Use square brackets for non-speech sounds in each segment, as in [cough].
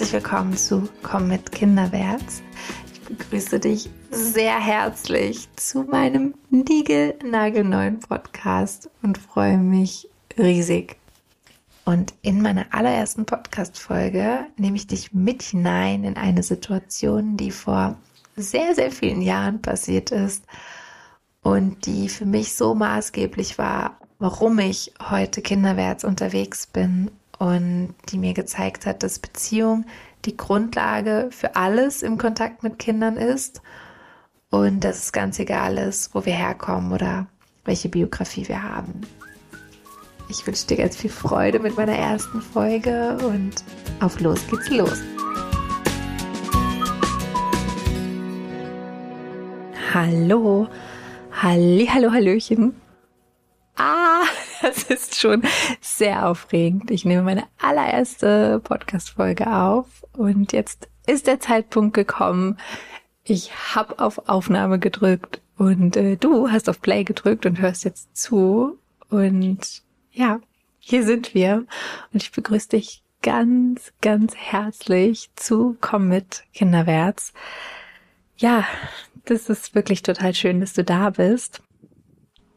herzlich willkommen zu Komm mit Kinderwärts. Ich begrüße dich sehr herzlich zu meinem Nigel-Nagelneuen Podcast und freue mich riesig. Und in meiner allerersten Podcast-Folge nehme ich dich mit hinein in eine Situation, die vor sehr, sehr vielen Jahren passiert ist und die für mich so maßgeblich war, warum ich heute kinderwärts unterwegs bin und die mir gezeigt hat, dass Beziehung die Grundlage für alles im Kontakt mit Kindern ist und dass es ganz egal ist, wo wir herkommen oder welche Biografie wir haben. Ich wünsche dir ganz viel Freude mit meiner ersten Folge und auf los geht's los. Hallo, halli, hallo, hallöchen. Das ist schon sehr aufregend. Ich nehme meine allererste Podcast-Folge auf und jetzt ist der Zeitpunkt gekommen. Ich habe auf Aufnahme gedrückt und äh, du hast auf Play gedrückt und hörst jetzt zu. Und ja, hier sind wir und ich begrüße dich ganz, ganz herzlich zu Komm mit Kinderwärts. Ja, das ist wirklich total schön, dass du da bist.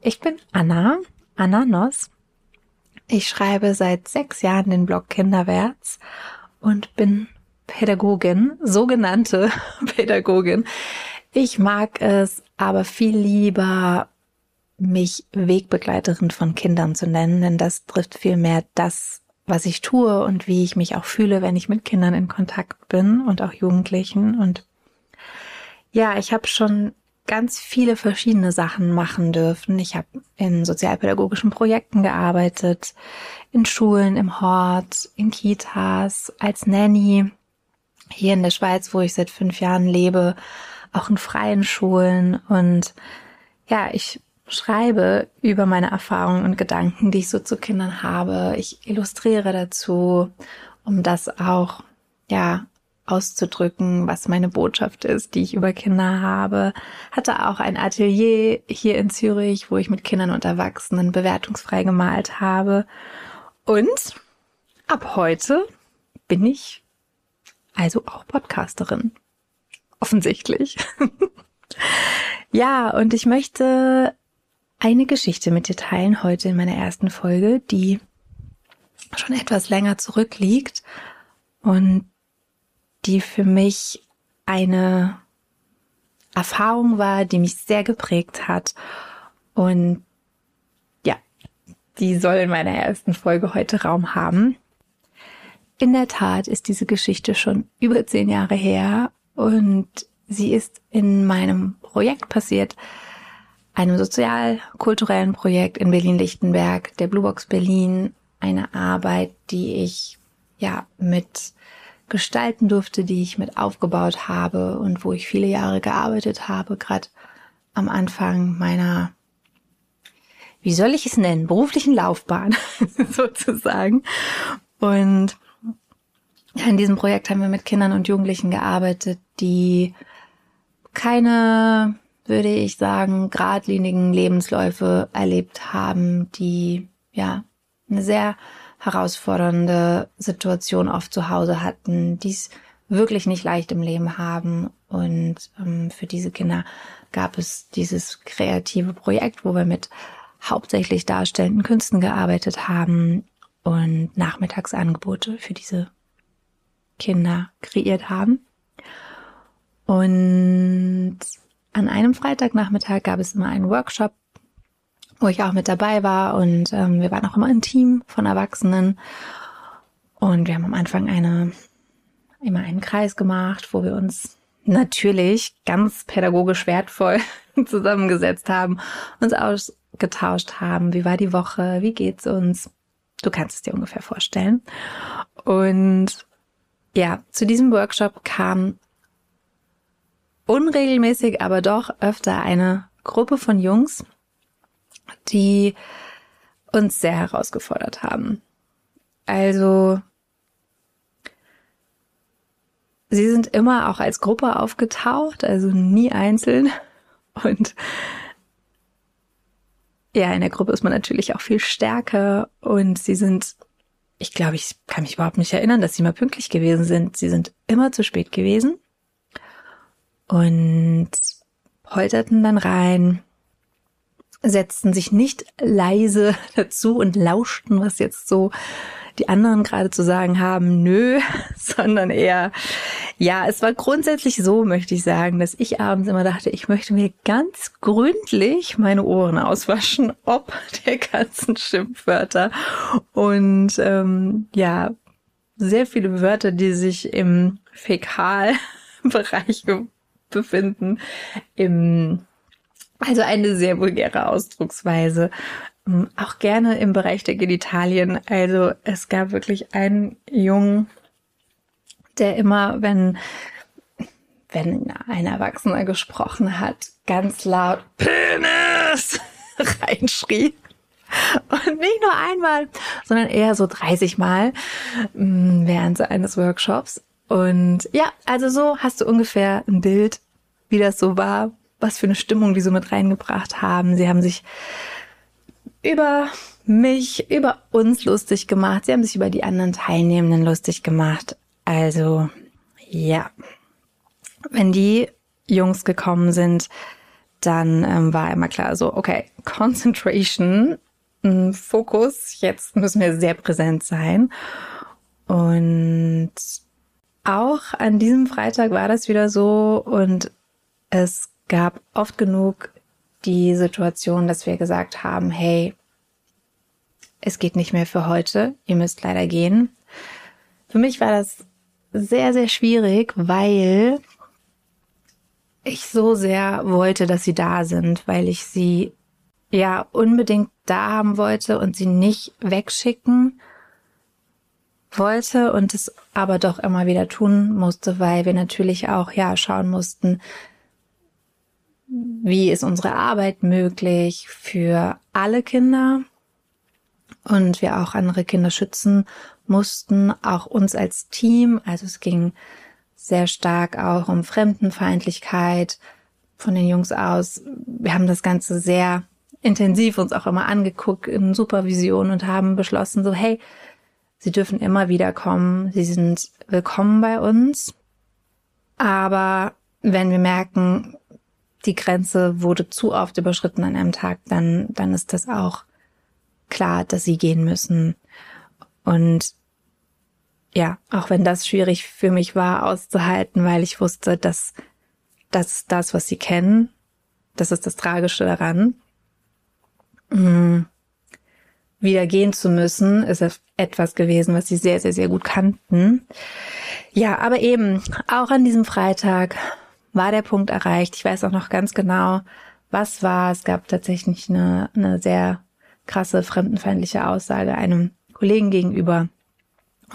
Ich bin Anna Ananos. Ich schreibe seit sechs Jahren den Blog Kinderwärts und bin Pädagogin, sogenannte [laughs] Pädagogin. Ich mag es aber viel lieber, mich Wegbegleiterin von Kindern zu nennen, denn das trifft viel mehr das, was ich tue und wie ich mich auch fühle, wenn ich mit Kindern in Kontakt bin und auch Jugendlichen. Und ja, ich habe schon ganz viele verschiedene Sachen machen dürfen. Ich habe in sozialpädagogischen Projekten gearbeitet, in Schulen, im Hort, in Kitas, als Nanny, hier in der Schweiz, wo ich seit fünf Jahren lebe, auch in freien Schulen. Und ja, ich schreibe über meine Erfahrungen und Gedanken, die ich so zu Kindern habe. Ich illustriere dazu, um das auch, ja, auszudrücken, was meine Botschaft ist, die ich über Kinder habe. Hatte auch ein Atelier hier in Zürich, wo ich mit Kindern und Erwachsenen bewertungsfrei gemalt habe. Und ab heute bin ich also auch Podcasterin. Offensichtlich. [laughs] ja, und ich möchte eine Geschichte mit dir teilen heute in meiner ersten Folge, die schon etwas länger zurückliegt und die für mich eine Erfahrung war, die mich sehr geprägt hat. Und ja, die soll in meiner ersten Folge heute Raum haben. In der Tat ist diese Geschichte schon über zehn Jahre her und sie ist in meinem Projekt passiert, einem sozial-kulturellen Projekt in Berlin-Lichtenberg, der Blue Box Berlin, eine Arbeit, die ich ja mit gestalten durfte, die ich mit aufgebaut habe und wo ich viele Jahre gearbeitet habe, gerade am Anfang meiner, wie soll ich es nennen, beruflichen Laufbahn [laughs] sozusagen. Und in diesem Projekt haben wir mit Kindern und Jugendlichen gearbeitet, die keine, würde ich sagen, geradlinigen Lebensläufe erlebt haben, die ja eine sehr herausfordernde Situation oft zu Hause hatten, die es wirklich nicht leicht im Leben haben. Und ähm, für diese Kinder gab es dieses kreative Projekt, wo wir mit hauptsächlich darstellenden Künsten gearbeitet haben und Nachmittagsangebote für diese Kinder kreiert haben. Und an einem Freitagnachmittag gab es immer einen Workshop wo ich auch mit dabei war und ähm, wir waren auch immer ein Team von Erwachsenen und wir haben am Anfang eine immer einen Kreis gemacht, wo wir uns natürlich ganz pädagogisch wertvoll [laughs] zusammengesetzt haben, uns ausgetauscht haben, wie war die Woche, wie geht's uns. Du kannst es dir ungefähr vorstellen. Und ja, zu diesem Workshop kam unregelmäßig, aber doch öfter eine Gruppe von Jungs, die uns sehr herausgefordert haben. Also, sie sind immer auch als Gruppe aufgetaucht, also nie einzeln. Und ja, in der Gruppe ist man natürlich auch viel stärker und sie sind ich glaube, ich kann mich überhaupt nicht erinnern, dass sie mal pünktlich gewesen sind. Sie sind immer zu spät gewesen und polterten dann rein, setzten sich nicht leise [laughs] dazu und lauschten, was jetzt so die anderen gerade zu sagen haben, nö, [laughs] sondern eher, ja, es war grundsätzlich so, möchte ich sagen, dass ich abends immer dachte, ich möchte mir ganz gründlich meine Ohren auswaschen, [laughs] ob der ganzen Schimpfwörter. Und ähm, ja, sehr viele Wörter, die sich im Fäkalbereich befinden, im also eine sehr vulgäre Ausdrucksweise. Ähm, auch gerne im Bereich der Genitalien. Also es gab wirklich einen Jungen, der immer, wenn, wenn ein Erwachsener gesprochen hat, ganz laut Penis [laughs] reinschrie. Und nicht nur einmal, sondern eher so 30 Mal mm, während eines Workshops. Und ja, also so hast du ungefähr ein Bild, wie das so war, was für eine Stimmung die so mit reingebracht haben. Sie haben sich über mich, über uns lustig gemacht. Sie haben sich über die anderen Teilnehmenden lustig gemacht. Also, ja. Wenn die Jungs gekommen sind, dann ähm, war immer klar so, okay, Concentration, Fokus, jetzt müssen wir sehr präsent sein. Und auch an diesem Freitag war das wieder so und es gab oft genug die Situation, dass wir gesagt haben, hey, es geht nicht mehr für heute, ihr müsst leider gehen. Für mich war das sehr, sehr schwierig, weil ich so sehr wollte, dass sie da sind, weil ich sie ja unbedingt da haben wollte und sie nicht wegschicken wollte und es aber doch immer wieder tun musste, weil wir natürlich auch ja schauen mussten, wie ist unsere Arbeit möglich für alle Kinder und wir auch andere Kinder schützen mussten, auch uns als Team. Also es ging sehr stark auch um Fremdenfeindlichkeit von den Jungs aus. Wir haben das Ganze sehr intensiv uns auch immer angeguckt in Supervision und haben beschlossen, so hey, sie dürfen immer wieder kommen, sie sind willkommen bei uns. Aber wenn wir merken, die Grenze wurde zu oft überschritten an einem Tag, dann, dann ist das auch klar, dass sie gehen müssen. Und ja, auch wenn das schwierig für mich war auszuhalten, weil ich wusste, dass das das, was sie kennen. Das ist das Tragische daran. Mhm. Wieder gehen zu müssen, ist etwas gewesen, was sie sehr, sehr, sehr gut kannten. Ja, aber eben, auch an diesem Freitag war der Punkt erreicht. Ich weiß auch noch ganz genau, was war. Es gab tatsächlich eine, eine sehr krasse fremdenfeindliche Aussage einem Kollegen gegenüber.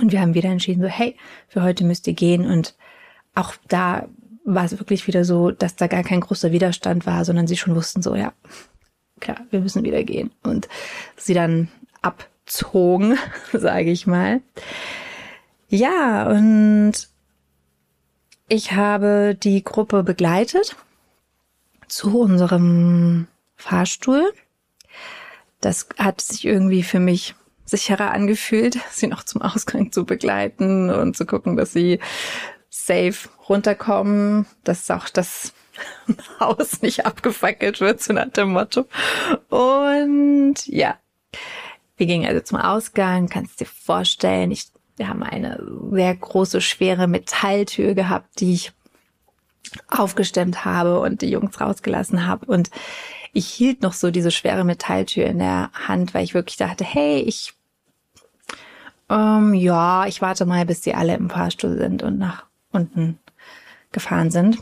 Und wir haben wieder entschieden, so, hey, für heute müsst ihr gehen. Und auch da war es wirklich wieder so, dass da gar kein großer Widerstand war, sondern sie schon wussten so, ja, klar, wir müssen wieder gehen. Und sie dann abzogen, [laughs] sage ich mal. Ja, und ich habe die Gruppe begleitet zu unserem Fahrstuhl. Das hat sich irgendwie für mich sicherer angefühlt, [laughs] sie noch zum Ausgang zu begleiten und zu gucken, dass sie safe runterkommen, dass auch das [laughs] Haus nicht abgefackelt wird, so nach dem Motto. Und ja, wir gingen also zum Ausgang, kannst dir vorstellen, ich wir haben eine sehr große, schwere Metalltür gehabt, die ich aufgestemmt habe und die Jungs rausgelassen habe. Und ich hielt noch so diese schwere Metalltür in der Hand, weil ich wirklich dachte, hey, ich, ähm, ja, ich warte mal, bis sie alle im Fahrstuhl sind und nach unten gefahren sind.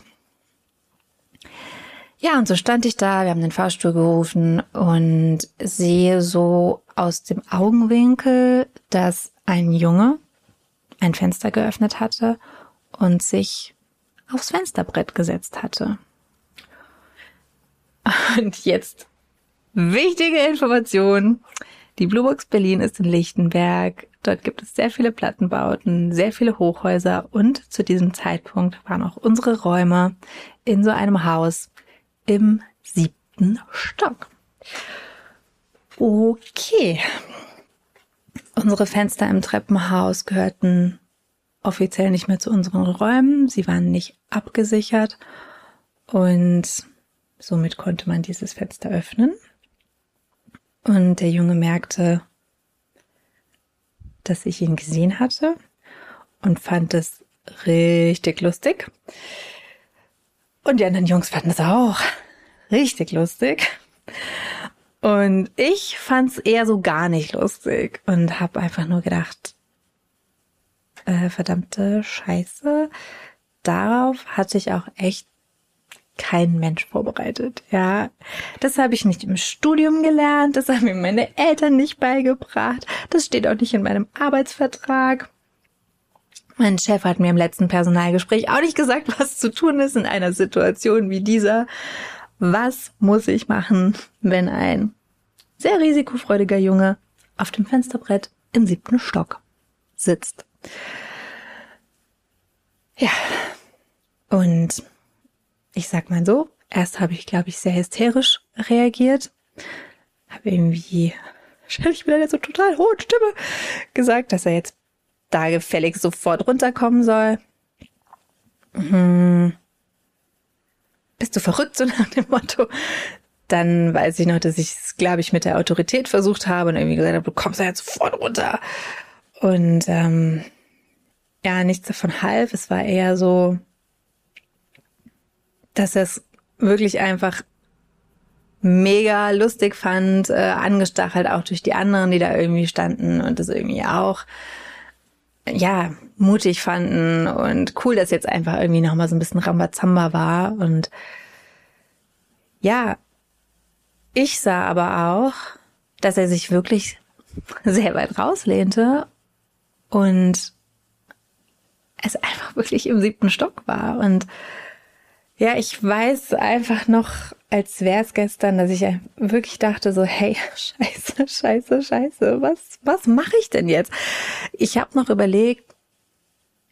Ja, und so stand ich da, wir haben den Fahrstuhl gerufen und sehe so aus dem Augenwinkel, dass ein Junge ein Fenster geöffnet hatte und sich aufs Fensterbrett gesetzt hatte. Und jetzt wichtige Information. Die Bluebox Berlin ist in Lichtenberg. Dort gibt es sehr viele Plattenbauten, sehr viele Hochhäuser und zu diesem Zeitpunkt waren auch unsere Räume in so einem Haus im siebten Stock. Okay. Unsere Fenster im Treppenhaus gehörten offiziell nicht mehr zu unseren Räumen. Sie waren nicht abgesichert und somit konnte man dieses Fenster öffnen. Und der Junge merkte, dass ich ihn gesehen hatte und fand es richtig lustig. Und die anderen Jungs fanden es auch richtig lustig. Und ich fand es eher so gar nicht lustig und habe einfach nur gedacht, äh, verdammte Scheiße, darauf hatte ich auch echt kein Mensch vorbereitet. Ja, das habe ich nicht im Studium gelernt, das haben mir meine Eltern nicht beigebracht, das steht auch nicht in meinem Arbeitsvertrag. Mein Chef hat mir im letzten Personalgespräch auch nicht gesagt, was zu tun ist in einer Situation wie dieser. Was muss ich machen, wenn ein sehr risikofreudiger Junge auf dem Fensterbrett im siebten Stock sitzt? Ja, und ich sag mal so, erst habe ich, glaube ich, sehr hysterisch reagiert. Habe irgendwie, wahrscheinlich mit einer so total hohen Stimme gesagt, dass er jetzt da gefällig sofort runterkommen soll. Hm. Du verrückt, so nach dem Motto? Dann weiß ich noch, dass ich es, glaube ich, mit der Autorität versucht habe und irgendwie gesagt habe, du kommst da jetzt sofort runter. Und ähm, ja, nichts davon half. Es war eher so, dass er es wirklich einfach mega lustig fand, äh, angestachelt auch durch die anderen, die da irgendwie standen und das irgendwie auch ja mutig fanden und cool, dass jetzt einfach irgendwie noch mal so ein bisschen Rambazamba war und ja, ich sah aber auch, dass er sich wirklich [laughs] sehr weit rauslehnte und es einfach wirklich im siebten Stock war und ja, ich weiß einfach noch, als wäre es gestern, dass ich wirklich dachte so, hey, [laughs] scheiße, scheiße, scheiße, was, was mache ich denn jetzt? Ich habe noch überlegt,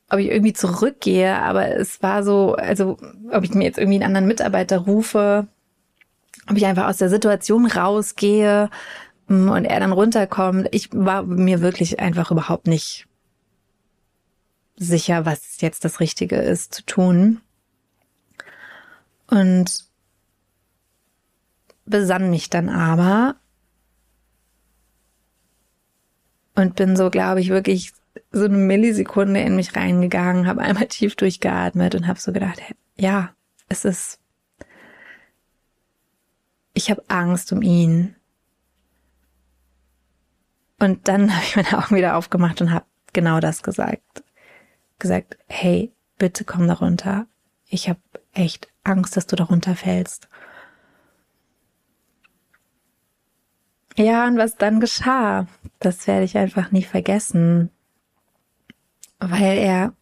ob ich irgendwie zurückgehe, aber es war so, also ob ich mir jetzt irgendwie einen anderen Mitarbeiter rufe, ob ich einfach aus der Situation rausgehe mm, und er dann runterkommt. Ich war mir wirklich einfach überhaupt nicht sicher, was jetzt das Richtige ist zu tun und besann mich dann aber und bin so, glaube ich, wirklich so eine Millisekunde in mich reingegangen, habe einmal tief durchgeatmet und habe so gedacht, ja, es ist, ich habe Angst um ihn. Und dann [laughs] habe ich meine Augen wieder aufgemacht und habe genau das gesagt. Gesagt, hey, bitte komm da runter. Ich habe echt Angst, dass du darunter fällst. Ja, und was dann geschah, das werde ich einfach nie vergessen, weil er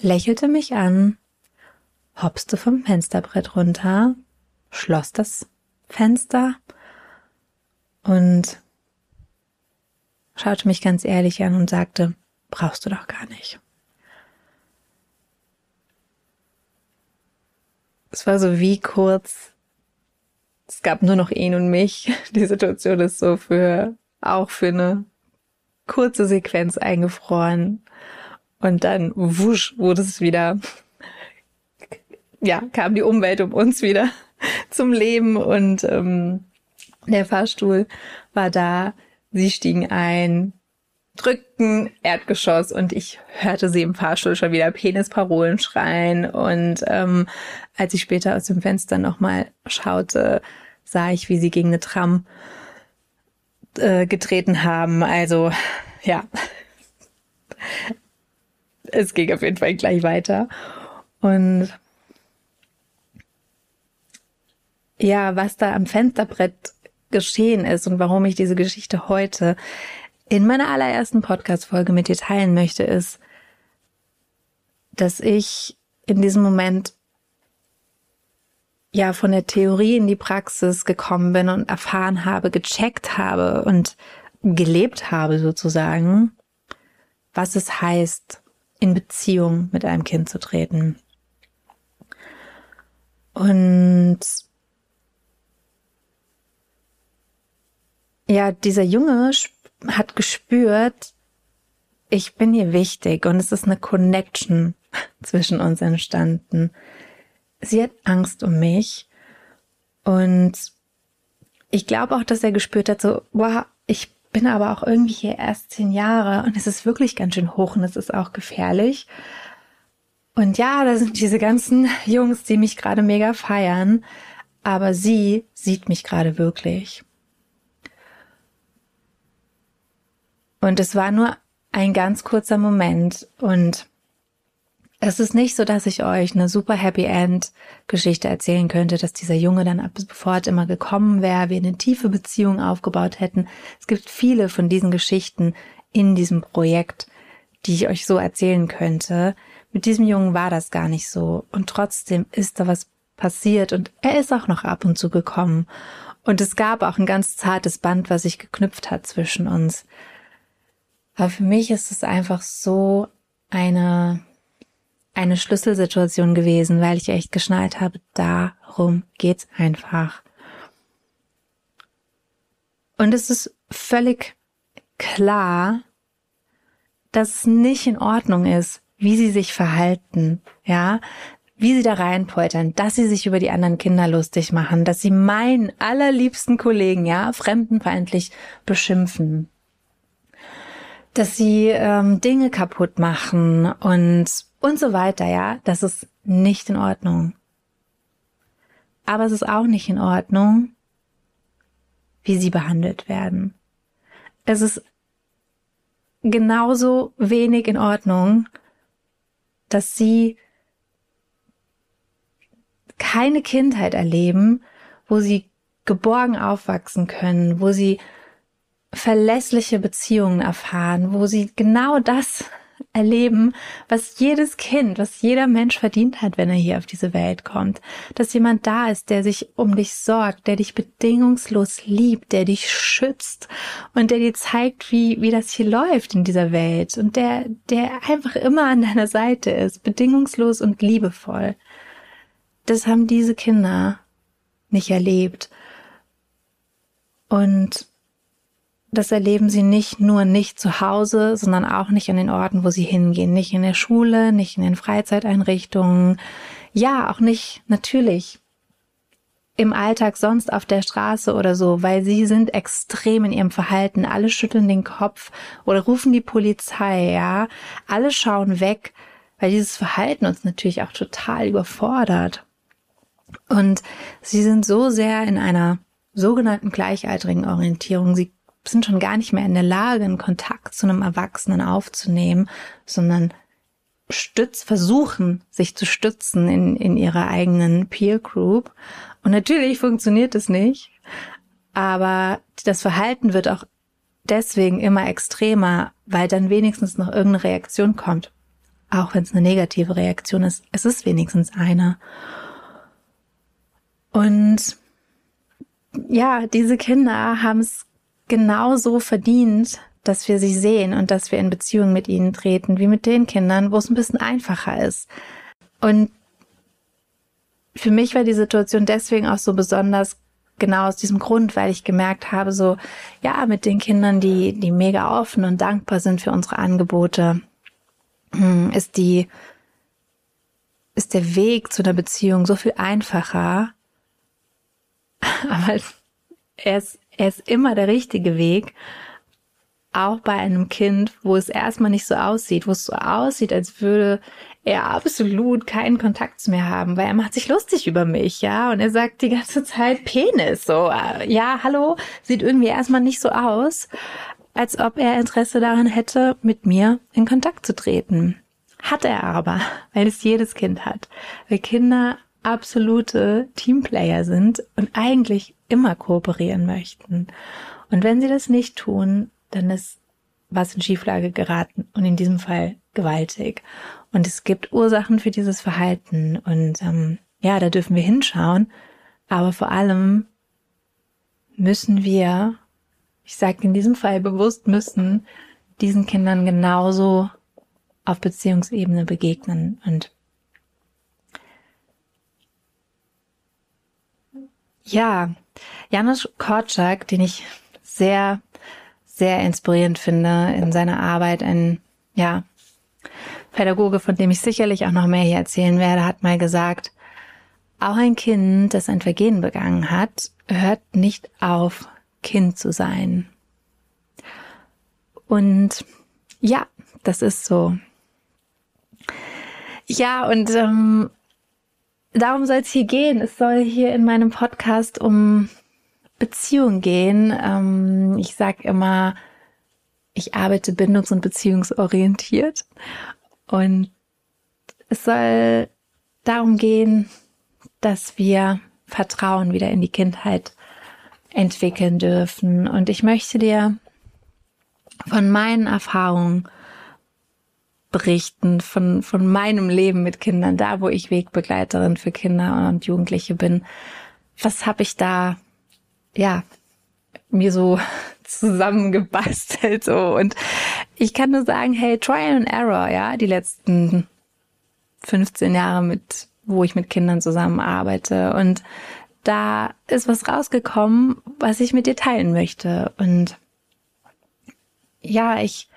lächelte mich an, hopste vom Fensterbrett runter, schloss das Fenster und schaute mich ganz ehrlich an und sagte, brauchst du doch gar nicht. es war so wie kurz, es gab nur noch ihn und mich. [laughs] Die Situation ist so für, auch für eine kurze Sequenz eingefroren. Und dann wusch wurde es wieder, [laughs] ja, kam die Umwelt um uns wieder [laughs] zum Leben und ähm, der Fahrstuhl war da. Sie stiegen ein, drückten Erdgeschoss und ich hörte sie im Fahrstuhl schon wieder Penisparolen schreien und ähm, als ich später aus dem Fenster nochmal schaute, sah ich, wie sie gegen eine Tram äh, getreten haben. Also ja, [laughs] es ging auf jeden Fall gleich weiter und ja, was da am Fensterbrett geschehen ist und warum ich diese Geschichte heute in meiner allerersten Podcast-Folge mit dir teilen möchte, ist, dass ich in diesem Moment ja von der Theorie in die Praxis gekommen bin und erfahren habe, gecheckt habe und gelebt habe sozusagen, was es heißt, in Beziehung mit einem Kind zu treten. Und ja, dieser Junge hat gespürt, ich bin ihr wichtig und es ist eine Connection [laughs] zwischen uns entstanden. Sie hat Angst um mich und ich glaube auch, dass er gespürt hat, so, wow, ich bin aber auch irgendwie hier erst zehn Jahre und es ist wirklich ganz schön hoch und es ist auch gefährlich. Und ja, da sind diese ganzen Jungs, die mich gerade mega feiern, aber sie sieht mich gerade wirklich. Und es war nur ein ganz kurzer Moment und es ist nicht so, dass ich euch eine super Happy End Geschichte erzählen könnte, dass dieser Junge dann ab sofort immer gekommen wäre, wir eine tiefe Beziehung aufgebaut hätten. Es gibt viele von diesen Geschichten in diesem Projekt, die ich euch so erzählen könnte. Mit diesem Jungen war das gar nicht so. Und trotzdem ist da was passiert und er ist auch noch ab und zu gekommen. Und es gab auch ein ganz zartes Band, was sich geknüpft hat zwischen uns. Aber für mich ist es einfach so eine eine Schlüsselsituation gewesen, weil ich echt geschnallt habe, darum geht's einfach. Und es ist völlig klar, dass es nicht in Ordnung ist, wie sie sich verhalten, ja, wie sie da reinpoltern, dass sie sich über die anderen Kinder lustig machen, dass sie meinen allerliebsten Kollegen, ja, fremdenfeindlich beschimpfen, dass sie ähm, Dinge kaputt machen und und so weiter, ja, das ist nicht in Ordnung. Aber es ist auch nicht in Ordnung, wie sie behandelt werden. Es ist genauso wenig in Ordnung, dass sie keine Kindheit erleben, wo sie geborgen aufwachsen können, wo sie verlässliche Beziehungen erfahren, wo sie genau das erleben, was jedes Kind, was jeder Mensch verdient hat, wenn er hier auf diese Welt kommt. Dass jemand da ist, der sich um dich sorgt, der dich bedingungslos liebt, der dich schützt und der dir zeigt, wie, wie das hier läuft in dieser Welt und der, der einfach immer an deiner Seite ist, bedingungslos und liebevoll. Das haben diese Kinder nicht erlebt. Und das erleben sie nicht nur nicht zu Hause, sondern auch nicht an den Orten, wo sie hingehen. Nicht in der Schule, nicht in den Freizeiteinrichtungen. Ja, auch nicht natürlich im Alltag sonst auf der Straße oder so, weil sie sind extrem in ihrem Verhalten. Alle schütteln den Kopf oder rufen die Polizei, ja. Alle schauen weg, weil dieses Verhalten uns natürlich auch total überfordert. Und sie sind so sehr in einer sogenannten gleichaltrigen Orientierung. Sie sind schon gar nicht mehr in der Lage, einen Kontakt zu einem Erwachsenen aufzunehmen, sondern stütz, versuchen, sich zu stützen in, in ihrer eigenen Peer Group. Und natürlich funktioniert es nicht, aber das Verhalten wird auch deswegen immer extremer, weil dann wenigstens noch irgendeine Reaktion kommt. Auch wenn es eine negative Reaktion ist, es ist wenigstens eine. Und ja, diese Kinder haben es genauso verdient, dass wir sie sehen und dass wir in Beziehung mit ihnen treten, wie mit den Kindern, wo es ein bisschen einfacher ist. Und für mich war die Situation deswegen auch so besonders, genau aus diesem Grund, weil ich gemerkt habe, so, ja, mit den Kindern, die, die mega offen und dankbar sind für unsere Angebote, hm, ist die, ist der Weg zu einer Beziehung so viel einfacher. [laughs] Aber er ist er ist immer der richtige Weg. Auch bei einem Kind, wo es erstmal nicht so aussieht, wo es so aussieht, als würde er absolut keinen Kontakt zu mir haben, weil er macht sich lustig über mich, ja, und er sagt die ganze Zeit Penis, so, ja, hallo, sieht irgendwie erstmal nicht so aus, als ob er Interesse daran hätte, mit mir in Kontakt zu treten. Hat er aber, weil es jedes Kind hat. Weil Kinder absolute Teamplayer sind und eigentlich immer kooperieren möchten. Und wenn sie das nicht tun, dann ist was in Schieflage geraten und in diesem Fall gewaltig. Und es gibt Ursachen für dieses Verhalten und ähm, ja, da dürfen wir hinschauen. Aber vor allem müssen wir, ich sage in diesem Fall bewusst müssen, diesen Kindern genauso auf Beziehungsebene begegnen und ja, Janusz Korczak, den ich sehr, sehr inspirierend finde in seiner Arbeit. Ein, ja, Pädagoge, von dem ich sicherlich auch noch mehr hier erzählen werde, hat mal gesagt, auch ein Kind, das ein Vergehen begangen hat, hört nicht auf, Kind zu sein. Und ja, das ist so. Ja, und ähm, darum soll es hier gehen. Es soll hier in meinem Podcast um Beziehung gehen. Ähm, ich sag immer, ich arbeite bindungs- und beziehungsorientiert. Und es soll darum gehen, dass wir Vertrauen wieder in die Kindheit entwickeln dürfen. Und ich möchte dir von meinen Erfahrungen berichten, von, von meinem Leben mit Kindern, da wo ich Wegbegleiterin für Kinder und Jugendliche bin. Was habe ich da, ja, mir so [laughs] zusammengebastelt so. Und ich kann nur sagen, hey, Trial and Error, ja, die letzten 15 Jahre mit, wo ich mit Kindern zusammenarbeite. Und da ist was rausgekommen, was ich mit dir teilen möchte. Und ja, ich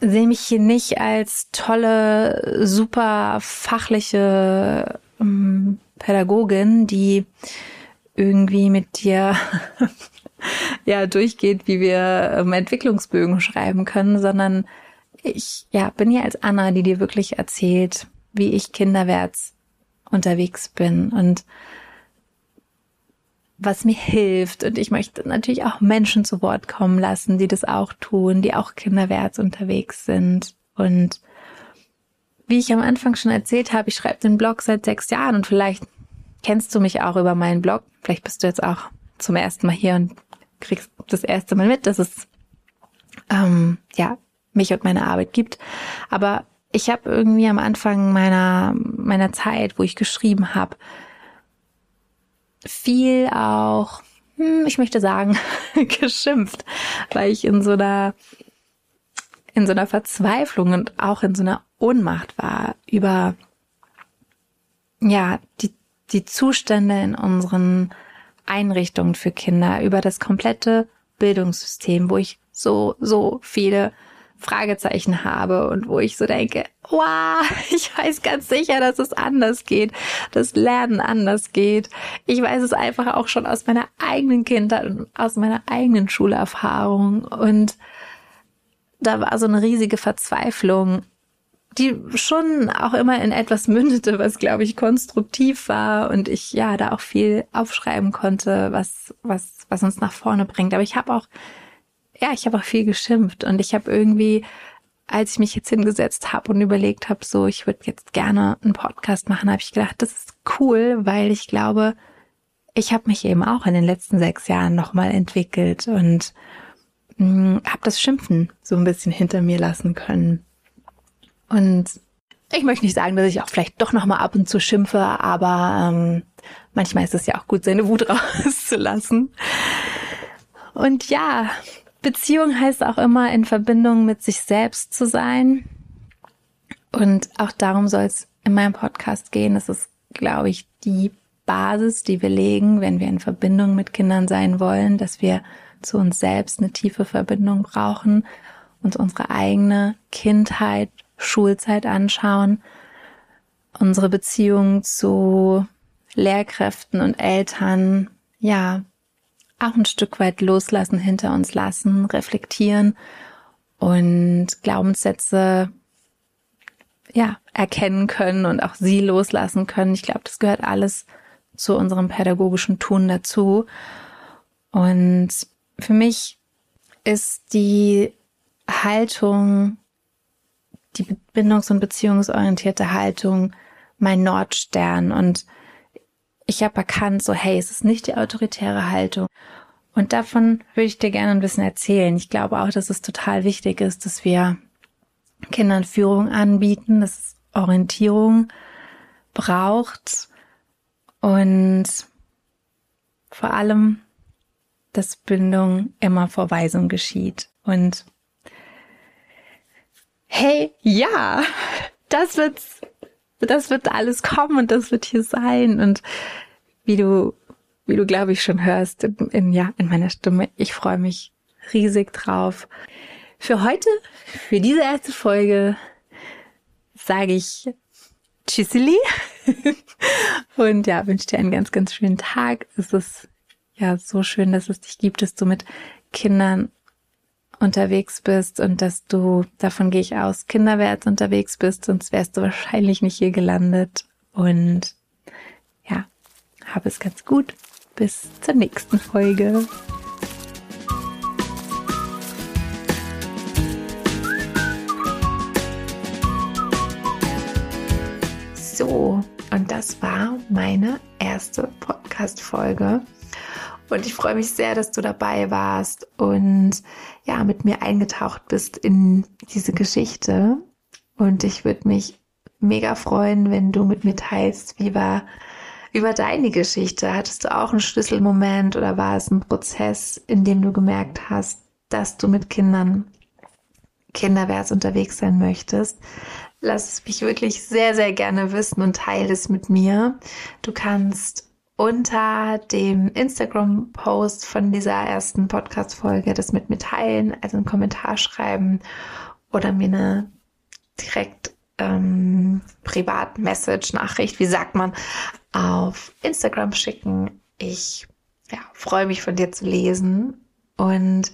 sehe mich hier nicht als tolle, super fachliche ähm, Pädagogin, die irgendwie mit dir [laughs] ja durchgeht, wie wir ähm, Entwicklungsbögen schreiben können, sondern ich ja bin hier als Anna, die dir wirklich erzählt, wie ich kinderwärts unterwegs bin. Und was mir hilft. Und ich möchte natürlich auch Menschen zu Wort kommen lassen, die das auch tun, die auch kinderwärts unterwegs sind. Und wie ich am Anfang schon erzählt habe, ich schreibe den Blog seit sechs Jahren und vielleicht kennst du mich auch über meinen Blog. Vielleicht bist du jetzt auch zum ersten Mal hier und kriegst das erste Mal mit, dass es ähm, ja mich und meine Arbeit gibt. Aber ich habe irgendwie am Anfang meiner meiner Zeit, wo ich geschrieben habe, viel auch, hm, ich möchte sagen, [laughs] geschimpft, weil ich in so einer in so einer Verzweiflung und auch in so einer Ohnmacht war über ja die die Zustände in unseren Einrichtungen für Kinder, über das komplette Bildungssystem, wo ich so, so viele Fragezeichen habe und wo ich so denke, wow, [laughs] ich weiß ganz sicher, dass es anders geht, dass Lernen anders geht. Ich weiß es einfach auch schon aus meiner eigenen Kindheit und aus meiner eigenen Schulerfahrung und da war so eine riesige Verzweiflung die schon auch immer in etwas mündete, was glaube ich konstruktiv war und ich ja da auch viel aufschreiben konnte, was was was uns nach vorne bringt. Aber ich habe auch ja, ich habe auch viel geschimpft und ich habe irgendwie als ich mich jetzt hingesetzt habe und überlegt habe, so ich würde jetzt gerne einen Podcast machen, habe ich gedacht, das ist cool, weil ich glaube, ich habe mich eben auch in den letzten sechs Jahren nochmal entwickelt und hm, habe das Schimpfen so ein bisschen hinter mir lassen können. Und ich möchte nicht sagen, dass ich auch vielleicht doch noch mal ab und zu schimpfe, aber ähm, manchmal ist es ja auch gut, seine Wut [laughs] rauszulassen. Und ja, Beziehung heißt auch immer in Verbindung mit sich selbst zu sein. Und auch darum soll es in meinem Podcast gehen. Das ist, glaube ich, die Basis, die wir legen, wenn wir in Verbindung mit Kindern sein wollen, dass wir zu uns selbst eine tiefe Verbindung brauchen und unsere eigene Kindheit Schulzeit anschauen, unsere Beziehung zu Lehrkräften und Eltern, ja, auch ein Stück weit loslassen, hinter uns lassen, reflektieren und Glaubenssätze ja, erkennen können und auch sie loslassen können. Ich glaube, das gehört alles zu unserem pädagogischen Tun dazu. Und für mich ist die Haltung die bindungs- und beziehungsorientierte Haltung mein Nordstern und ich habe erkannt, so hey, es ist nicht die autoritäre Haltung. Und davon würde ich dir gerne ein bisschen erzählen. Ich glaube auch, dass es total wichtig ist, dass wir Kindern Führung anbieten, dass es Orientierung braucht und vor allem, dass Bindung immer vor Weisung geschieht. Und hey, ja, [laughs] das wird, das wird alles kommen und das wird hier sein. Und wie du, wie du glaube ich schon hörst, in, in, ja, in meiner Stimme, ich freue mich riesig drauf. Für heute, für diese erste Folge, sage ich Tschüsseli [laughs] und ja, wünsche dir einen ganz, ganz schönen Tag. Es ist ja so schön, dass es dich gibt, dass du mit Kindern unterwegs bist und dass du, davon gehe ich aus, kinderwärts unterwegs bist, sonst wärst du wahrscheinlich nicht hier gelandet. Und ja, habe es ganz gut. Bis zur nächsten Folge. So, und das war meine erste Podcast-Folge. Und ich freue mich sehr, dass du dabei warst und ja, mit mir eingetaucht bist in diese Geschichte. Und ich würde mich mega freuen, wenn du mit mir teilst, wie war über deine Geschichte. Hattest du auch einen Schlüsselmoment oder war es ein Prozess, in dem du gemerkt hast, dass du mit Kindern kinderwärts unterwegs sein möchtest? Lass mich wirklich sehr, sehr gerne wissen und teile es mit mir. Du kannst unter dem Instagram-Post von dieser ersten Podcast-Folge das mit mir teilen, also einen Kommentar schreiben oder mir eine direkt ähm, Privat-Message-Nachricht, wie sagt man, auf Instagram schicken. Ich ja, freue mich von dir zu lesen. Und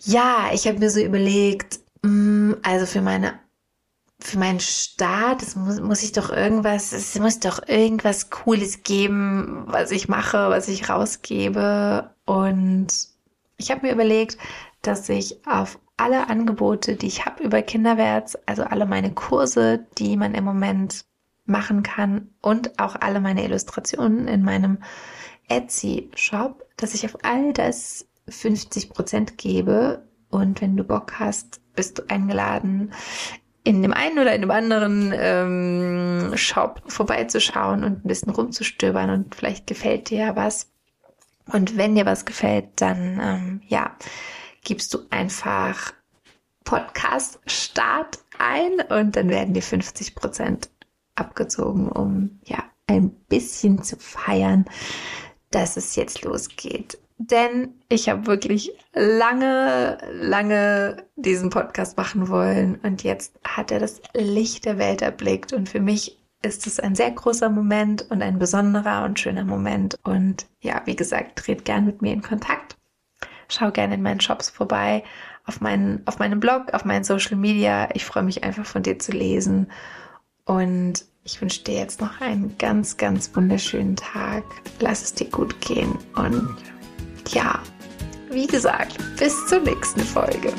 ja, ich habe mir so überlegt, mh, mm, also für meine für meinen Start, es muss, muss ich doch irgendwas, es muss doch irgendwas Cooles geben, was ich mache, was ich rausgebe. Und ich habe mir überlegt, dass ich auf alle Angebote, die ich habe über Kinderwärts, also alle meine Kurse, die man im Moment machen kann und auch alle meine Illustrationen in meinem Etsy-Shop, dass ich auf all das 50 Prozent gebe. Und wenn du Bock hast, bist du eingeladen, in dem einen oder in dem anderen ähm, Shop vorbeizuschauen und ein bisschen rumzustöbern und vielleicht gefällt dir ja was. Und wenn dir was gefällt, dann ähm, ja, gibst du einfach Podcast Start ein und dann werden dir 50 Prozent abgezogen, um ja ein bisschen zu feiern, dass es jetzt losgeht. Denn ich habe wirklich lange, lange diesen Podcast machen wollen und jetzt hat er das Licht der Welt erblickt und für mich ist es ein sehr großer Moment und ein besonderer und schöner Moment. Und ja, wie gesagt, dreht gern mit mir in Kontakt. Schau gerne in meinen Shops vorbei, auf meinen, auf meinem Blog, auf meinen Social Media. Ich freue mich einfach von dir zu lesen. Und ich wünsche dir jetzt noch einen ganz, ganz wunderschönen Tag. Lass es dir gut gehen und ja, wie gesagt, bis zur nächsten Folge.